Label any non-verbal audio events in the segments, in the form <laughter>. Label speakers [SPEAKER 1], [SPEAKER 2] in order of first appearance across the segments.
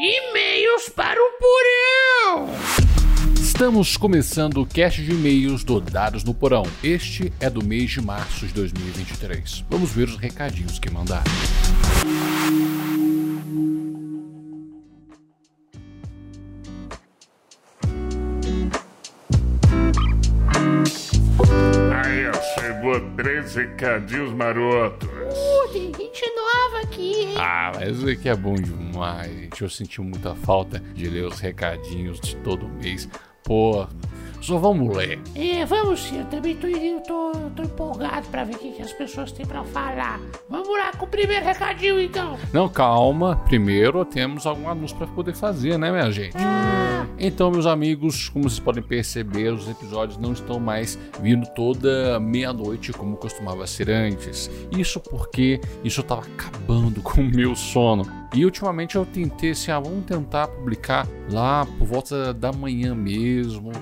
[SPEAKER 1] E-mails para o Porão!
[SPEAKER 2] Estamos começando o cast de e-mails do Dados no Porão. Este é do mês de março de 2023. Vamos ver os recadinhos que mandaram.
[SPEAKER 3] Aí, ó, chegou três recadinhos marotos.
[SPEAKER 1] Uh, nova aqui?
[SPEAKER 2] Ah, mas isso aqui é bom demais, gente. Eu senti muita falta de ler os recadinhos de todo mês. Pô, só vamos ler.
[SPEAKER 1] É, vamos sim, eu também tô, eu tô, tô empolgado pra ver o que, que as pessoas têm pra falar. Vamos lá com o primeiro recadinho então.
[SPEAKER 2] Não, calma. Primeiro temos algum anúncio para poder fazer, né, minha gente? Então, meus amigos, como vocês podem perceber, os episódios não estão mais vindo toda meia-noite como costumava ser antes. Isso porque isso estava acabando <laughs> com o meu sono. E ultimamente eu tentei assim, ah, vamos tentar publicar lá por volta da manhã mesmo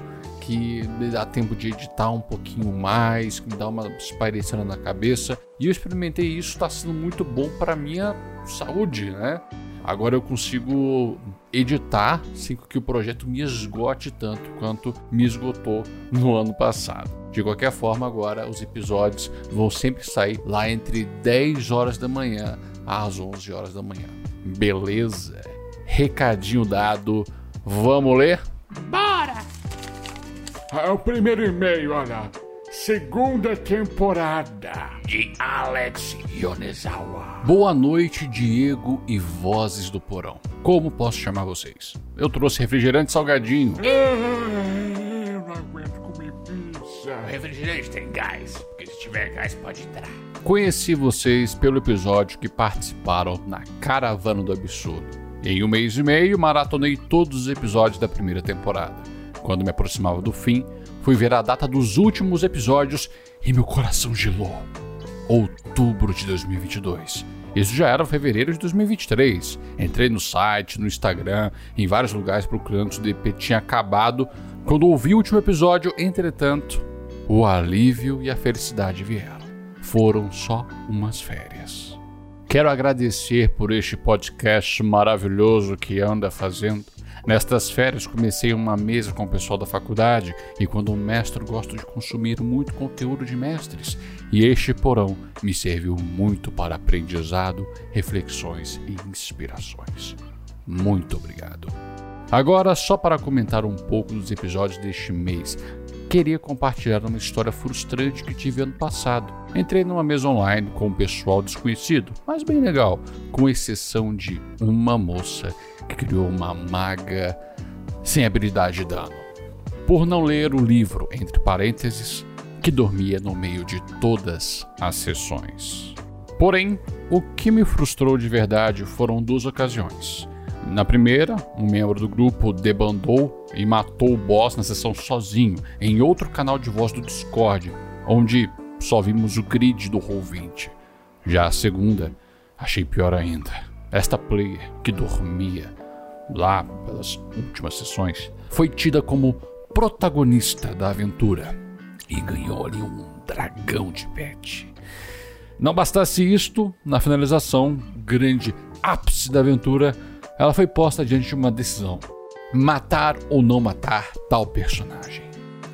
[SPEAKER 2] que dá tempo de editar um pouquinho mais, que me dá uma espairecida na cabeça. E eu experimentei isso, está sendo muito bom para minha saúde, né? Agora eu consigo editar sem que o projeto me esgote tanto quanto me esgotou no ano passado. De qualquer forma, agora os episódios vão sempre sair lá entre 10 horas da manhã às 11 horas da manhã. Beleza? Recadinho dado. Vamos ler?
[SPEAKER 1] Bora!
[SPEAKER 3] É o primeiro e-mail, olha. Segunda temporada de Alex Yonezawa.
[SPEAKER 2] Boa noite, Diego e vozes do porão. Como posso chamar vocês? Eu trouxe refrigerante salgadinho.
[SPEAKER 3] Ah, Eu não aguento comer pizza.
[SPEAKER 1] refrigerante tem gás, porque se tiver gás pode entrar.
[SPEAKER 2] Conheci vocês pelo episódio que participaram na Caravana do Absurdo. Em um mês e meio, maratonei todos os episódios da primeira temporada. Quando me aproximava do fim, fui ver a data dos últimos episódios e meu coração gelou. Outubro de 2022. Isso já era fevereiro de 2023. Entrei no site, no Instagram, em vários lugares procurando se o DP tinha acabado. Quando ouvi o último episódio, entretanto, o alívio e a felicidade vieram. Foram só umas férias. Quero agradecer por este podcast maravilhoso que anda fazendo. Nestas férias comecei uma mesa com o pessoal da faculdade e quando um mestre gosto de consumir muito conteúdo de mestres. E este porão me serviu muito para aprendizado, reflexões e inspirações. Muito obrigado. Agora, só para comentar um pouco dos episódios deste mês, queria compartilhar uma história frustrante que tive ano passado. Entrei numa mesa online com um pessoal desconhecido, mas bem legal, com exceção de uma moça criou uma maga sem habilidade de dano. Por não ler o livro, entre parênteses, que dormia no meio de todas as sessões. Porém, o que me frustrou de verdade foram duas ocasiões. Na primeira, um membro do grupo debandou e matou o boss na sessão sozinho, em outro canal de voz do Discord, onde só vimos o grid do Roll20. Já a segunda, achei pior ainda. Esta player, que dormia lá pelas últimas sessões, foi tida como protagonista da aventura e ganhou ali um dragão de pet. Não bastasse isto, na finalização, grande ápice da aventura, ela foi posta diante de uma decisão: matar ou não matar tal personagem.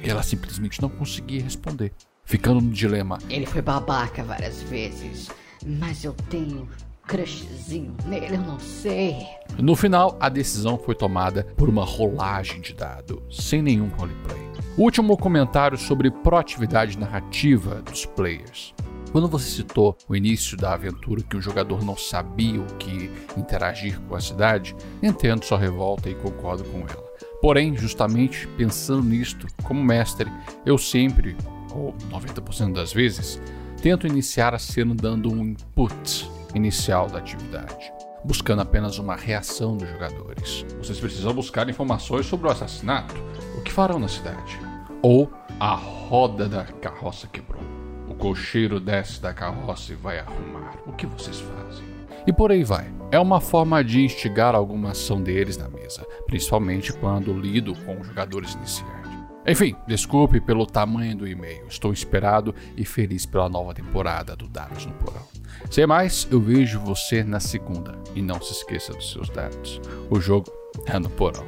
[SPEAKER 2] E ela simplesmente não conseguia responder, ficando no dilema:
[SPEAKER 4] Ele foi babaca várias vezes, mas eu tenho crushzinho nele, eu não sei.
[SPEAKER 2] No final, a decisão foi tomada por uma rolagem de dado, sem nenhum roleplay. Último comentário sobre proatividade narrativa dos players. Quando você citou o início da aventura que o jogador não sabia o que interagir com a cidade, entendo sua revolta e concordo com ela. Porém, justamente pensando nisto, como mestre, eu sempre, ou 90% das vezes, tento iniciar a cena dando um input inicial da atividade, buscando apenas uma reação dos jogadores. Vocês precisam buscar informações sobre o assassinato, o que farão na cidade, ou a roda da carroça quebrou. O cocheiro desce da carroça e vai arrumar. O que vocês fazem? E por aí vai. É uma forma de instigar alguma ação deles na mesa, principalmente quando lido com jogadores iniciantes. Enfim, desculpe pelo tamanho do e-mail. Estou inspirado e feliz pela nova temporada do Dados no Porão. Sem mais, eu vejo você na segunda. E não se esqueça dos seus dados. O jogo é no Porão.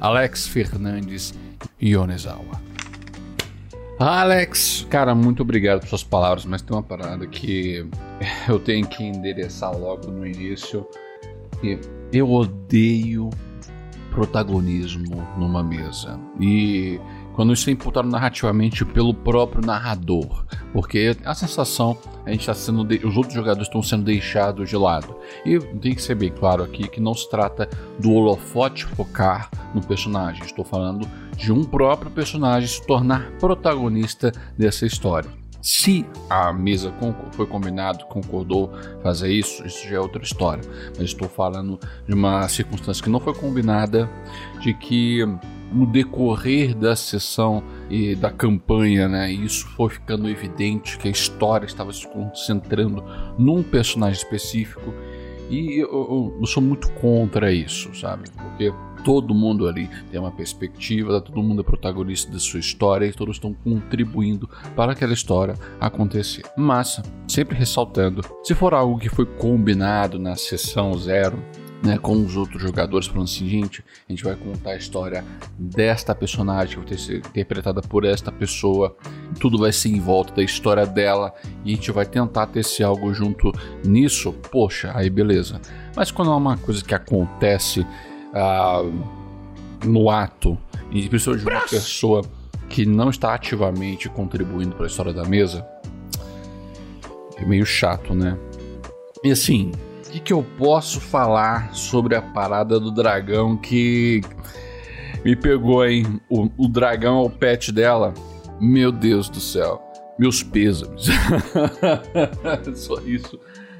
[SPEAKER 2] Alex Fernandes Yonezawa. Alex, cara, muito obrigado por suas palavras, mas tem uma parada que eu tenho que endereçar logo no início. Eu odeio protagonismo numa mesa. E quando isso é imputado narrativamente pelo próprio narrador, porque a sensação a gente está sendo de... os outros jogadores estão sendo deixados de lado. E tem que ser bem claro aqui que não se trata do holofote focar no personagem. Estou falando de um próprio personagem se tornar protagonista dessa história. Se a mesa foi combinado, concordou fazer isso, isso já é outra história. Mas estou falando de uma circunstância que não foi combinada, de que no decorrer da sessão e da campanha, né, isso foi ficando evidente que a história estava se concentrando num personagem específico e eu, eu, eu sou muito contra isso, sabe? Porque todo mundo ali tem uma perspectiva, todo mundo é protagonista da sua história e todos estão contribuindo para aquela história acontecer. Mas, sempre ressaltando, se for algo que foi combinado na sessão zero, né, com os outros jogadores, falando assim, gente, a gente vai contar a história desta personagem que vai ser interpretada por esta pessoa, tudo vai ser em volta da história dela e a gente vai tentar ter esse algo junto nisso, poxa, aí beleza. Mas quando é uma coisa que acontece uh, no ato, e principalmente de uma pessoa que não está ativamente contribuindo para a história da mesa, é meio chato, né? E assim, o que, que eu posso falar sobre a parada do dragão que me pegou, hein? O, o dragão é o pet dela. Meu Deus do céu. Meus pêsames. <laughs> Só isso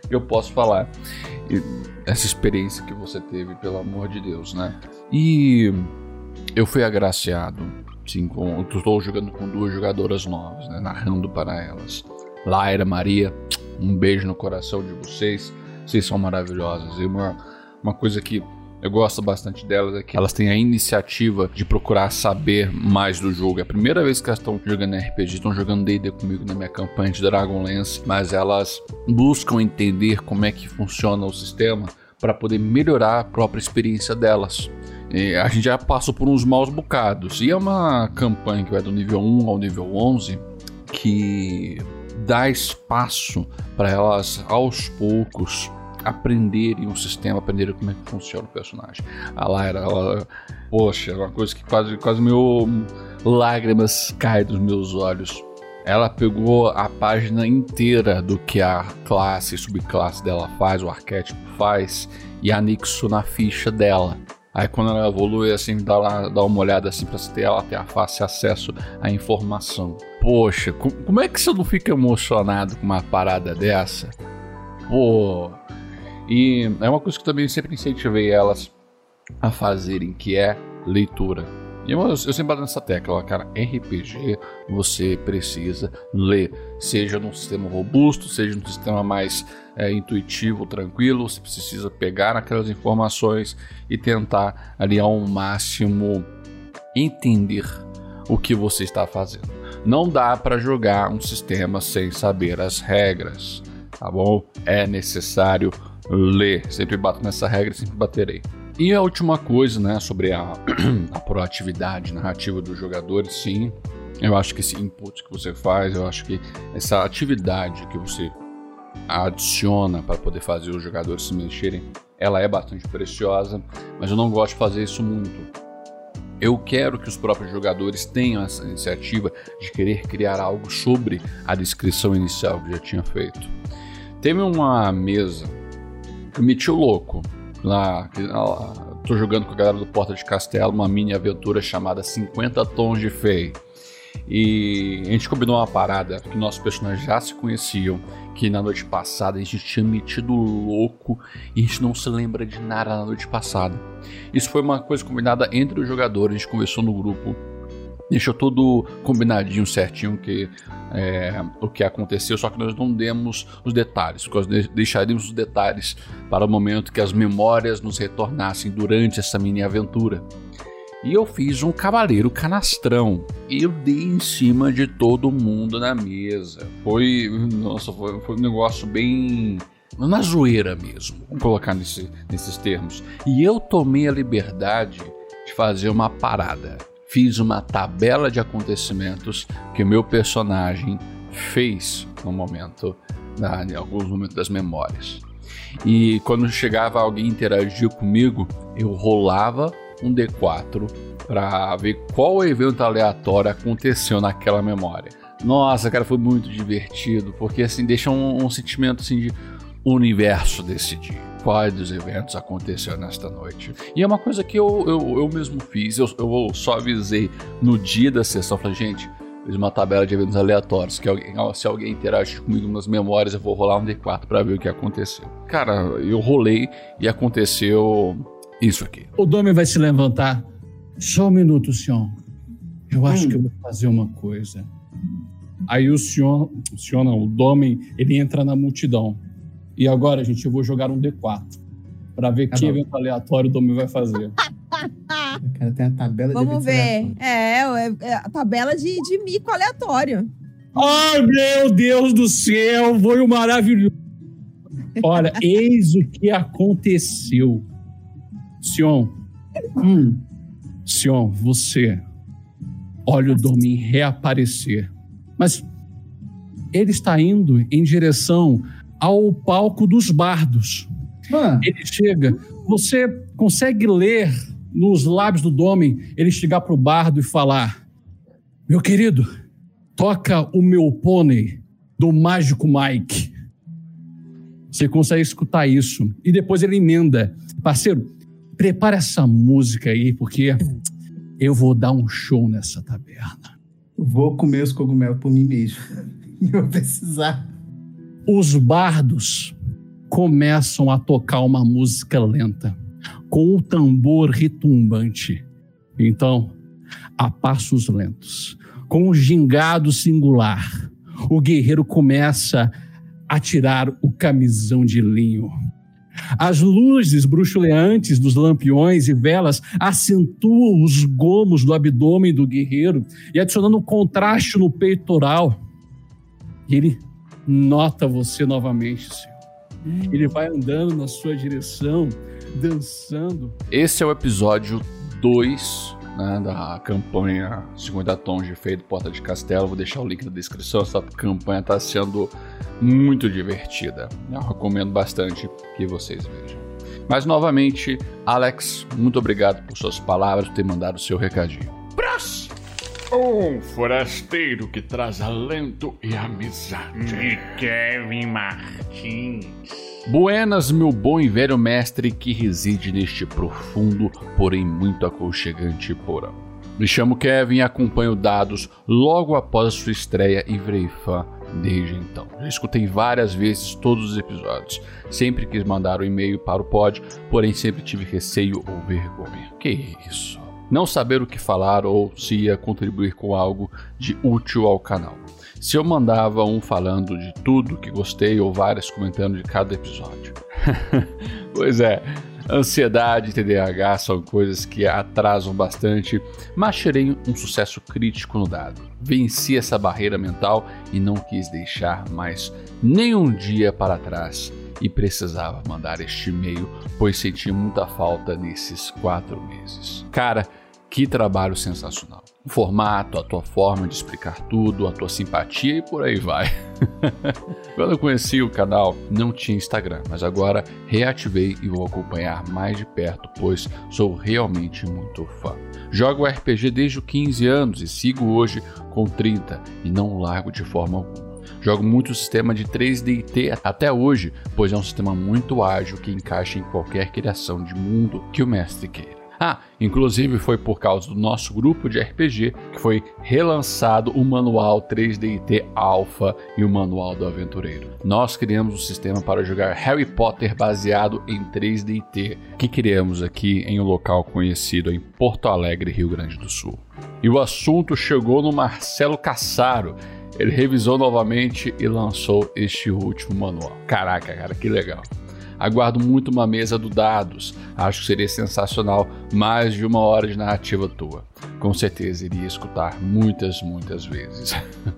[SPEAKER 2] que eu posso falar. E essa experiência que você teve, pelo amor de Deus, né? E eu fui agraciado, sim, com, estou jogando com duas jogadoras novas, né, narrando para elas. Laira, Maria, um beijo no coração de vocês. Vocês são maravilhosas. E uma, uma coisa que eu gosto bastante delas é que elas têm a iniciativa de procurar saber mais do jogo. É a primeira vez que elas estão jogando RPG, estão jogando D&D comigo na minha campanha de Dragonlance, mas elas buscam entender como é que funciona o sistema para poder melhorar a própria experiência delas. E a gente já passou por uns maus bocados. E é uma campanha que vai do nível 1 ao nível 11 que dá espaço para elas aos poucos aprenderem o sistema, aprenderem como é que funciona o personagem. A Lyra, ela, poxa, é uma coisa que quase, quase meu lágrimas caem dos meus olhos. Ela pegou a página inteira do que a classe e subclasse dela faz, o arquétipo faz, e anexou na ficha dela. Aí quando ela evolui, assim, dá, lá, dá uma olhada assim pra ter ela ter a fácil acesso à informação. Poxa, como é que você não fica emocionado com uma parada dessa? Pô, e é uma coisa que também sempre incentivei elas a fazerem, que é leitura. E eu, eu sempre bato nessa tecla, cara, RPG você precisa ler, seja num sistema robusto, seja num sistema mais é, intuitivo, tranquilo, você precisa pegar aquelas informações e tentar ali ao máximo entender o que você está fazendo. Não dá para jogar um sistema sem saber as regras, tá bom? É necessário ler. Sempre bato nessa regra, sempre baterei. E a última coisa, né, sobre a, <clears throat> a proatividade narrativa dos jogadores, sim. Eu acho que esse input que você faz, eu acho que essa atividade que você adiciona para poder fazer os jogadores se mexerem, ela é bastante preciosa, mas eu não gosto de fazer isso muito. Eu quero que os próprios jogadores tenham essa iniciativa de querer criar algo sobre a descrição inicial que já tinha feito. Teve uma mesa meti o louco. Lá, tô jogando com a galera do Porta de Castelo uma mini aventura chamada 50 Tons de Fei. E a gente combinou uma parada que nossos personagens já se conheciam, que na noite passada a gente tinha metido louco e a gente não se lembra de nada na noite passada. Isso foi uma coisa combinada entre os jogadores, a gente conversou no grupo deixou tudo combinadinho, certinho que é, o que aconteceu, só que nós não demos os detalhes, nós deixaríamos os detalhes para o momento que as memórias nos retornassem durante essa mini aventura. E eu fiz um cavaleiro canastrão. Eu dei em cima de todo mundo na mesa. Foi. Nossa, foi, foi um negócio bem. Na zoeira mesmo, vamos colocar nesse, nesses termos. E eu tomei a liberdade de fazer uma parada. Fiz uma tabela de acontecimentos que o meu personagem fez no momento, na, em alguns momentos das memórias. E quando chegava alguém interagir comigo, eu rolava um D4 para ver qual evento aleatório aconteceu naquela memória. Nossa, cara, foi muito divertido, porque assim deixa um, um sentimento assim de universo decidir quais dos eventos aconteceu nesta noite. E é uma coisa que eu, eu, eu mesmo fiz, eu, eu só avisei no dia da sessão, falei, gente, fiz uma tabela de eventos aleatórios, que alguém, se alguém interagir comigo nas memórias, eu vou rolar um D4 para ver o que aconteceu. Cara, eu rolei e aconteceu isso aqui.
[SPEAKER 5] O Domi vai se levantar. Só um minuto, senhor. Eu acho hum. que eu vou fazer uma coisa. Aí o senhor, o senhor não, o Domen, ele entra na multidão. E agora, gente, eu vou jogar um D4 para ver ah, que evento aleatório o Domen vai fazer.
[SPEAKER 6] O cara tem a tabela
[SPEAKER 7] Vamos de ver. É, é, é, a tabela de, de mico aleatório.
[SPEAKER 5] Ai, meu Deus do céu, foi um maravilhoso. Olha, <laughs> eis o que aconteceu. Sion, hum, Sion, você olha o Domin reaparecer. Mas ele está indo em direção ao palco dos bardos. Ah. Ele chega, você consegue ler nos lábios do Domin ele chegar para o bardo e falar: Meu querido, toca o meu pônei do Mágico Mike. Você consegue escutar isso. E depois ele emenda: Parceiro, prepara essa música aí, porque eu vou dar um show nessa taberna.
[SPEAKER 6] Vou comer os cogumelos por mim mesmo. <laughs> Eu vou precisar.
[SPEAKER 5] Os bardos começam a tocar uma música lenta, com o tambor retumbante. Então, a passos lentos, com um gingado singular, o guerreiro começa a tirar o camisão de linho as luzes bruxuleantes dos lampiões e velas acentuam os gomos do abdômen do guerreiro e adicionando um contraste no peitoral. Ele nota você novamente, Senhor. Ele vai andando na sua direção, dançando.
[SPEAKER 2] Esse é o episódio 2 né, da campanha 50 Tons de Feito Porta de Castelo. Vou deixar o link na descrição. Essa campanha está sendo muito divertida. Eu recomendo bastante que vocês vejam. Mas novamente, Alex, muito obrigado por suas palavras, por ter mandado o seu recadinho.
[SPEAKER 3] Um forasteiro que traz alento e amizade. De Kevin Martins.
[SPEAKER 2] Buenas, meu bom e velho mestre que reside neste profundo, porém muito aconchegante porão. Me chamo Kevin e acompanho dados logo após a sua estreia e virei fã desde então. Já escutei várias vezes todos os episódios. Sempre quis mandar o um e-mail para o pod, porém sempre tive receio ou vergonha. Que isso? Não saber o que falar ou se ia contribuir com algo de útil ao canal. Se eu mandava um falando de tudo que gostei ou várias comentando de cada episódio. <laughs> pois é, Ansiedade e TDAH são coisas que atrasam bastante, mas tirei um sucesso crítico no dado. Venci essa barreira mental e não quis deixar mais nenhum dia para trás e precisava mandar este e-mail, pois senti muita falta nesses quatro meses. Cara, que trabalho sensacional o formato, a tua forma de explicar tudo, a tua simpatia e por aí vai. <laughs> Quando eu conheci o canal, não tinha Instagram, mas agora reativei e vou acompanhar mais de perto, pois sou realmente muito fã. Jogo RPG desde os 15 anos e sigo hoje com 30 e não largo de forma alguma. Jogo muito o sistema de 3DT até hoje, pois é um sistema muito ágil que encaixa em qualquer criação de mundo que o mestre queira. Ah, inclusive foi por causa do nosso grupo de RPG que foi relançado o manual 3DT Alpha e o manual do aventureiro. Nós criamos um sistema para jogar Harry Potter baseado em 3DT, que criamos aqui em um local conhecido em Porto Alegre, Rio Grande do Sul. E o assunto chegou no Marcelo Cassaro. Ele revisou novamente e lançou este último manual. Caraca, cara, que legal. Aguardo muito uma mesa do dados. Acho que seria sensacional mais de uma hora de narrativa tua. Com certeza iria escutar muitas, muitas vezes.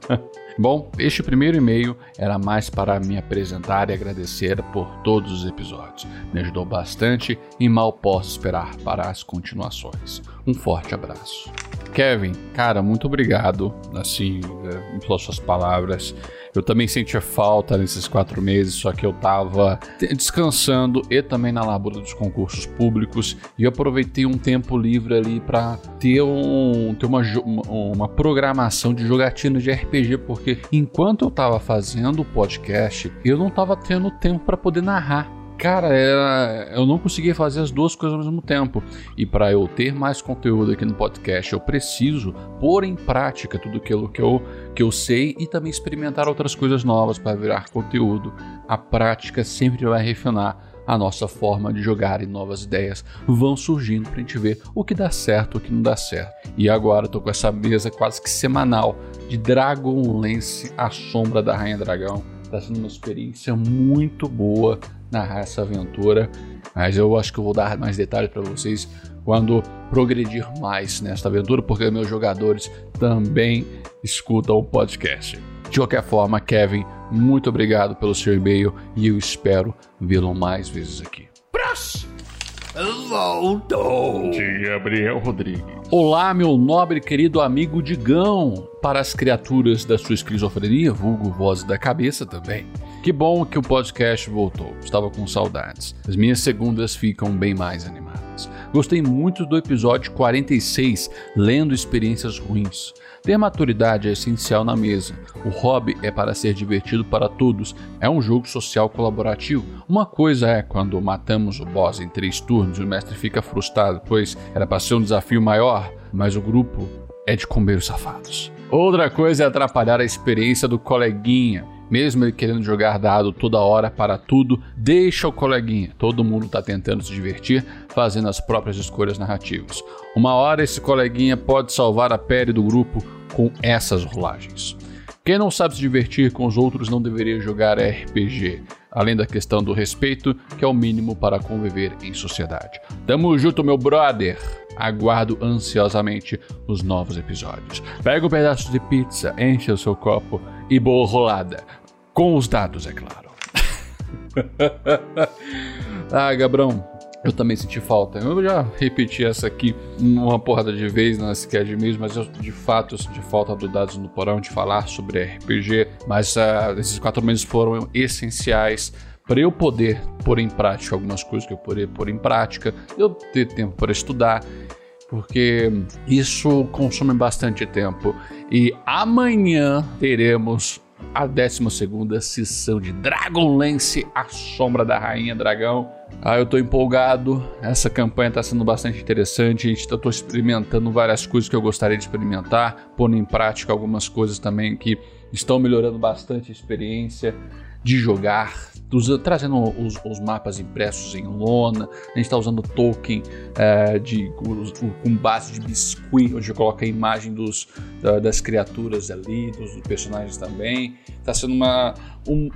[SPEAKER 2] <laughs> Bom, este primeiro e-mail era mais para me apresentar e agradecer por todos os episódios. Me ajudou bastante e mal posso esperar para as continuações. Um forte abraço. Kevin, cara, muito obrigado, assim, eh, pelas suas palavras. Eu também sentia falta nesses quatro meses, só que eu tava descansando e também na labura dos concursos públicos e eu aproveitei um tempo livre ali para ter, um, ter uma, uma programação de jogatina de RPG, porque enquanto eu tava fazendo o podcast, eu não tava tendo tempo para poder narrar. Cara, era, eu não conseguia fazer as duas coisas ao mesmo tempo. E para eu ter mais conteúdo aqui no podcast, eu preciso pôr em prática tudo aquilo que eu, que eu sei e também experimentar outras coisas novas para virar conteúdo. A prática sempre vai refinar a nossa forma de jogar e novas ideias vão surgindo para a gente ver o que dá certo, o que não dá certo. E agora eu tô com essa mesa quase que semanal de Dragonlance, a sombra da Rainha Dragão. Está sendo uma experiência muito boa narrar essa aventura, mas eu acho que eu vou dar mais detalhes para vocês quando progredir mais nesta aventura, porque meus jogadores também escutam o podcast. De qualquer forma, Kevin, muito obrigado pelo seu e-mail e eu espero vê-lo mais vezes aqui.
[SPEAKER 1] Próximo!
[SPEAKER 3] Voltou! De Gabriel Rodrigues.
[SPEAKER 2] Olá, meu nobre e querido amigo Digão, para as criaturas da sua esquizofrenia, vulgo voz da cabeça também. Que bom que o podcast voltou, estava com saudades. As minhas segundas ficam bem mais animadas. Gostei muito do episódio 46, Lendo Experiências Ruins. Ter maturidade é essencial na mesa. O hobby é para ser divertido para todos. É um jogo social colaborativo. Uma coisa é quando matamos o boss em três turnos e o mestre fica frustrado, pois era para ser um desafio maior, mas o grupo é de comer safados. Outra coisa é atrapalhar a experiência do coleguinha. Mesmo ele querendo jogar dado toda hora para tudo, deixa o coleguinha. Todo mundo está tentando se divertir, fazendo as próprias escolhas narrativas. Uma hora esse coleguinha pode salvar a pele do grupo com essas rolagens. Quem não sabe se divertir com os outros não deveria jogar RPG, além da questão do respeito, que é o mínimo para conviver em sociedade. Tamo junto, meu brother! Aguardo ansiosamente os novos episódios. Pega um pedaço de pizza, enche o seu copo e boa rolada. Com os dados, é claro. <laughs> ah, Gabrão, eu também senti falta. Eu já repeti essa aqui uma porrada de vezes nas sketch mesmo, mas eu de fato senti falta do Dados no Porão de falar sobre RPG. Mas uh, esses quatro meses foram essenciais para eu poder pôr em prática algumas coisas que eu poderia pôr em prática, eu ter tempo para estudar, porque isso consome bastante tempo. E amanhã teremos a 12 sessão de Dragonlance, a sombra da Rainha Dragão. Ah, eu tô empolgado, essa campanha tá sendo bastante interessante, a gente tá, tô experimentando várias coisas que eu gostaria de experimentar, pondo em prática algumas coisas também que estão melhorando bastante a experiência de jogar, trazendo os, os, mapas impressos em lona, a gente está usando token é, de, com base de biscuit, onde coloca a imagem dos, da, das criaturas ali, dos personagens também. Está sendo uma, um,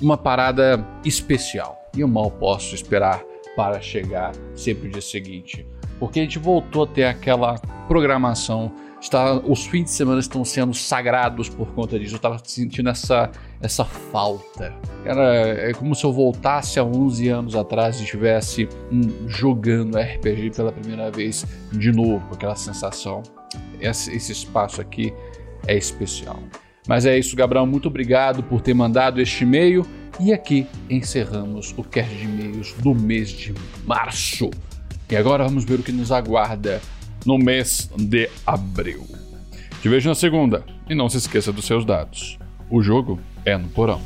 [SPEAKER 2] uma parada especial. E eu mal posso esperar para chegar sempre o dia seguinte, porque a gente voltou a ter aquela programação está, os fins de semana estão sendo sagrados por conta disso. Eu estava sentindo essa, essa falta. Cara, é como se eu voltasse a 11 anos atrás e estivesse hum, jogando RPG pela primeira vez de novo, com aquela sensação. Esse, esse espaço aqui é especial. Mas é isso, Gabriel. Muito obrigado por ter mandado este e-mail. E aqui encerramos o cast de e-mails do mês de março. E agora vamos ver o que nos aguarda no mês de abril. Te vejo na segunda e não se esqueça dos seus dados. O jogo é no porão.